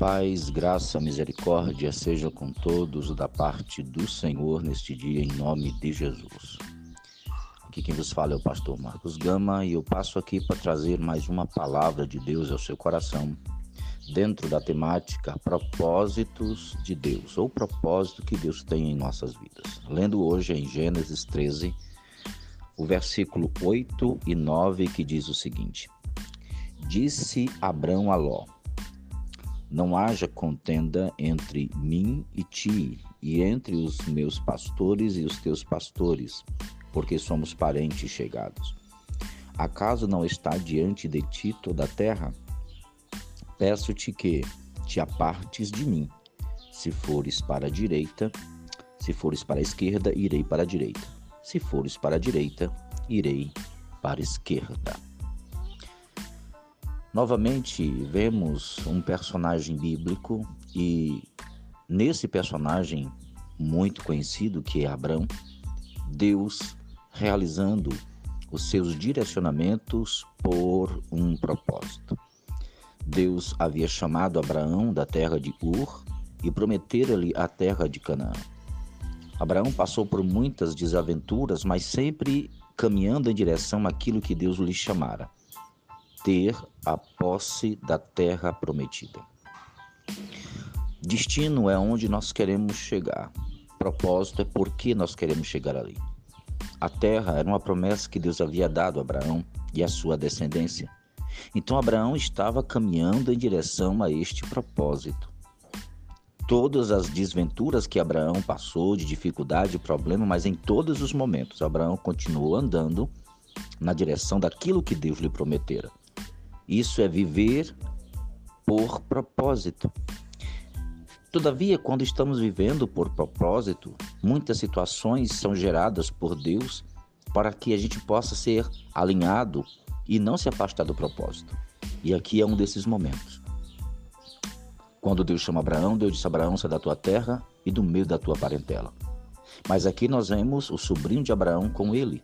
Paz, graça, misericórdia seja com todos da parte do Senhor neste dia, em nome de Jesus. Aqui quem vos fala é o pastor Marcos Gama e eu passo aqui para trazer mais uma palavra de Deus ao seu coração, dentro da temática Propósitos de Deus, ou propósito que Deus tem em nossas vidas. Lendo hoje em Gênesis 13, o versículo 8 e 9, que diz o seguinte: Disse Abrão a Ló: não haja contenda entre mim e ti, e entre os meus pastores e os teus pastores, porque somos parentes chegados. Acaso não está diante de ti toda a terra? Peço-te que te apartes de mim. Se fores para a direita, se fores para a esquerda, irei para a direita. Se fores para a direita, irei para a esquerda. Novamente vemos um personagem bíblico e nesse personagem muito conhecido que é Abraão, Deus realizando os seus direcionamentos por um propósito. Deus havia chamado Abraão da terra de Ur e prometera-lhe a terra de Canaã. Abraão passou por muitas desaventuras, mas sempre caminhando em direção àquilo que Deus lhe chamara ter a posse da terra prometida. Destino é onde nós queremos chegar. Propósito é por que nós queremos chegar ali. A terra era uma promessa que Deus havia dado a Abraão e à sua descendência. Então Abraão estava caminhando em direção a este propósito. Todas as desventuras que Abraão passou, de dificuldade e problema, mas em todos os momentos Abraão continuou andando na direção daquilo que Deus lhe prometera. Isso é viver por propósito. Todavia, quando estamos vivendo por propósito, muitas situações são geradas por Deus para que a gente possa ser alinhado e não se afastar do propósito. E aqui é um desses momentos. Quando Deus chama Abraão, Deus disse: Abraão, sai da tua terra e do meio da tua parentela. Mas aqui nós vemos o sobrinho de Abraão com ele,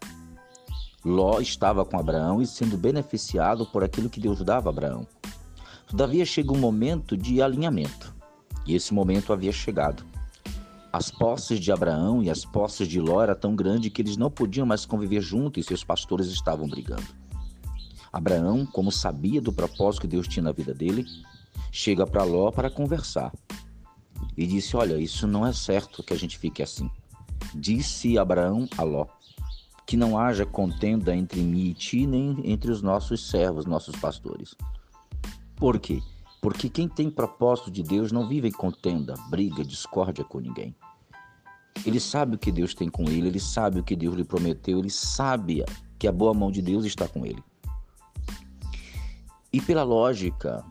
Ló estava com Abraão e sendo beneficiado por aquilo que Deus dava a Abraão. Todavia chega um momento de alinhamento, e esse momento havia chegado. As posses de Abraão e as posses de Ló eram tão grandes que eles não podiam mais conviver juntos e seus pastores estavam brigando. Abraão, como sabia do propósito que Deus tinha na vida dele, chega para Ló para conversar. E disse: Olha, isso não é certo que a gente fique assim. Disse Abraão a Ló: que não haja contenda entre mim e ti, nem entre os nossos servos, nossos pastores. Por quê? Porque quem tem propósito de Deus não vive em contenda, briga, discórdia com ninguém. Ele sabe o que Deus tem com ele, ele sabe o que Deus lhe prometeu, ele sabe que a boa mão de Deus está com ele. E pela lógica,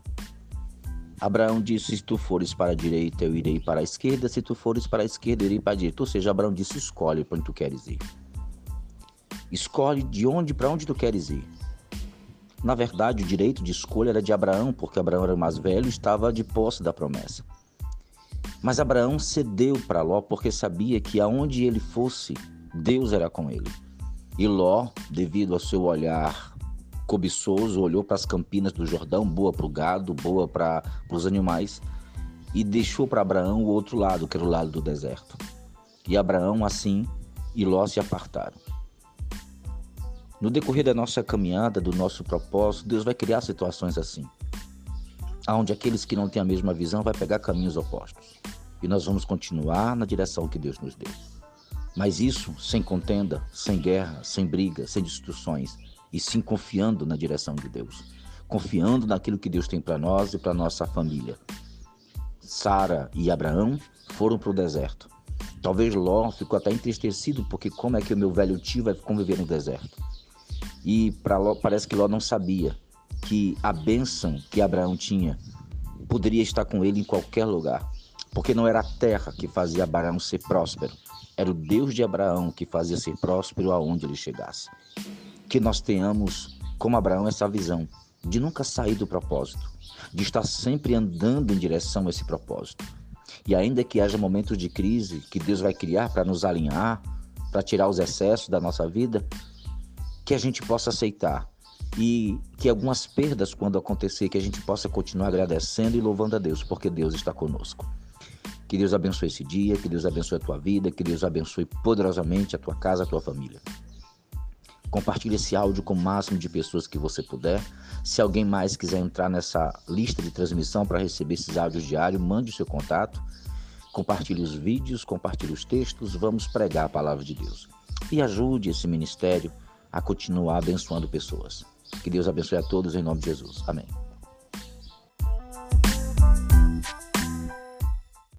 Abraão disse: Se tu fores para a direita, eu irei para a esquerda, se tu fores para a esquerda, eu irei para a direita. Ou seja, Abraão disse: Escolhe para onde tu queres ir. Escolhe de onde para onde tu queres ir. Na verdade, o direito de escolha era de Abraão, porque Abraão era mais velho e estava de posse da promessa. Mas Abraão cedeu para Ló porque sabia que aonde ele fosse, Deus era com ele. E Ló, devido ao seu olhar cobiçoso, olhou para as campinas do Jordão, boa para o gado, boa para os animais, e deixou para Abraão o outro lado, que era o lado do deserto. E Abraão, assim, e Ló se apartaram. No decorrer da nossa caminhada, do nosso propósito, Deus vai criar situações assim, onde aqueles que não têm a mesma visão vai pegar caminhos opostos. E nós vamos continuar na direção que Deus nos deu. Mas isso sem contenda, sem guerra, sem briga, sem destruições, e sim confiando na direção de Deus, confiando naquilo que Deus tem para nós e para nossa família. Sara e Abraão foram para o deserto. Talvez Ló ficou até entristecido porque como é que o meu velho tio vai conviver no deserto? E para Ló, parece que Ló não sabia que a bênção que Abraão tinha poderia estar com ele em qualquer lugar, porque não era a terra que fazia Abraão ser próspero, era o Deus de Abraão que fazia ser próspero aonde ele chegasse. Que nós tenhamos, como Abraão, essa visão de nunca sair do propósito, de estar sempre andando em direção a esse propósito. E ainda que haja momentos de crise que Deus vai criar para nos alinhar, para tirar os excessos da nossa vida, que a gente possa aceitar e que algumas perdas, quando acontecer, que a gente possa continuar agradecendo e louvando a Deus, porque Deus está conosco. Que Deus abençoe esse dia, que Deus abençoe a tua vida, que Deus abençoe poderosamente a tua casa, a tua família. Compartilhe esse áudio com o máximo de pessoas que você puder. Se alguém mais quiser entrar nessa lista de transmissão para receber esses áudios diários, mande o seu contato. Compartilhe os vídeos, compartilhe os textos. Vamos pregar a palavra de Deus. E ajude esse ministério a continuar abençoando pessoas. Que Deus abençoe a todos em nome de Jesus. Amém.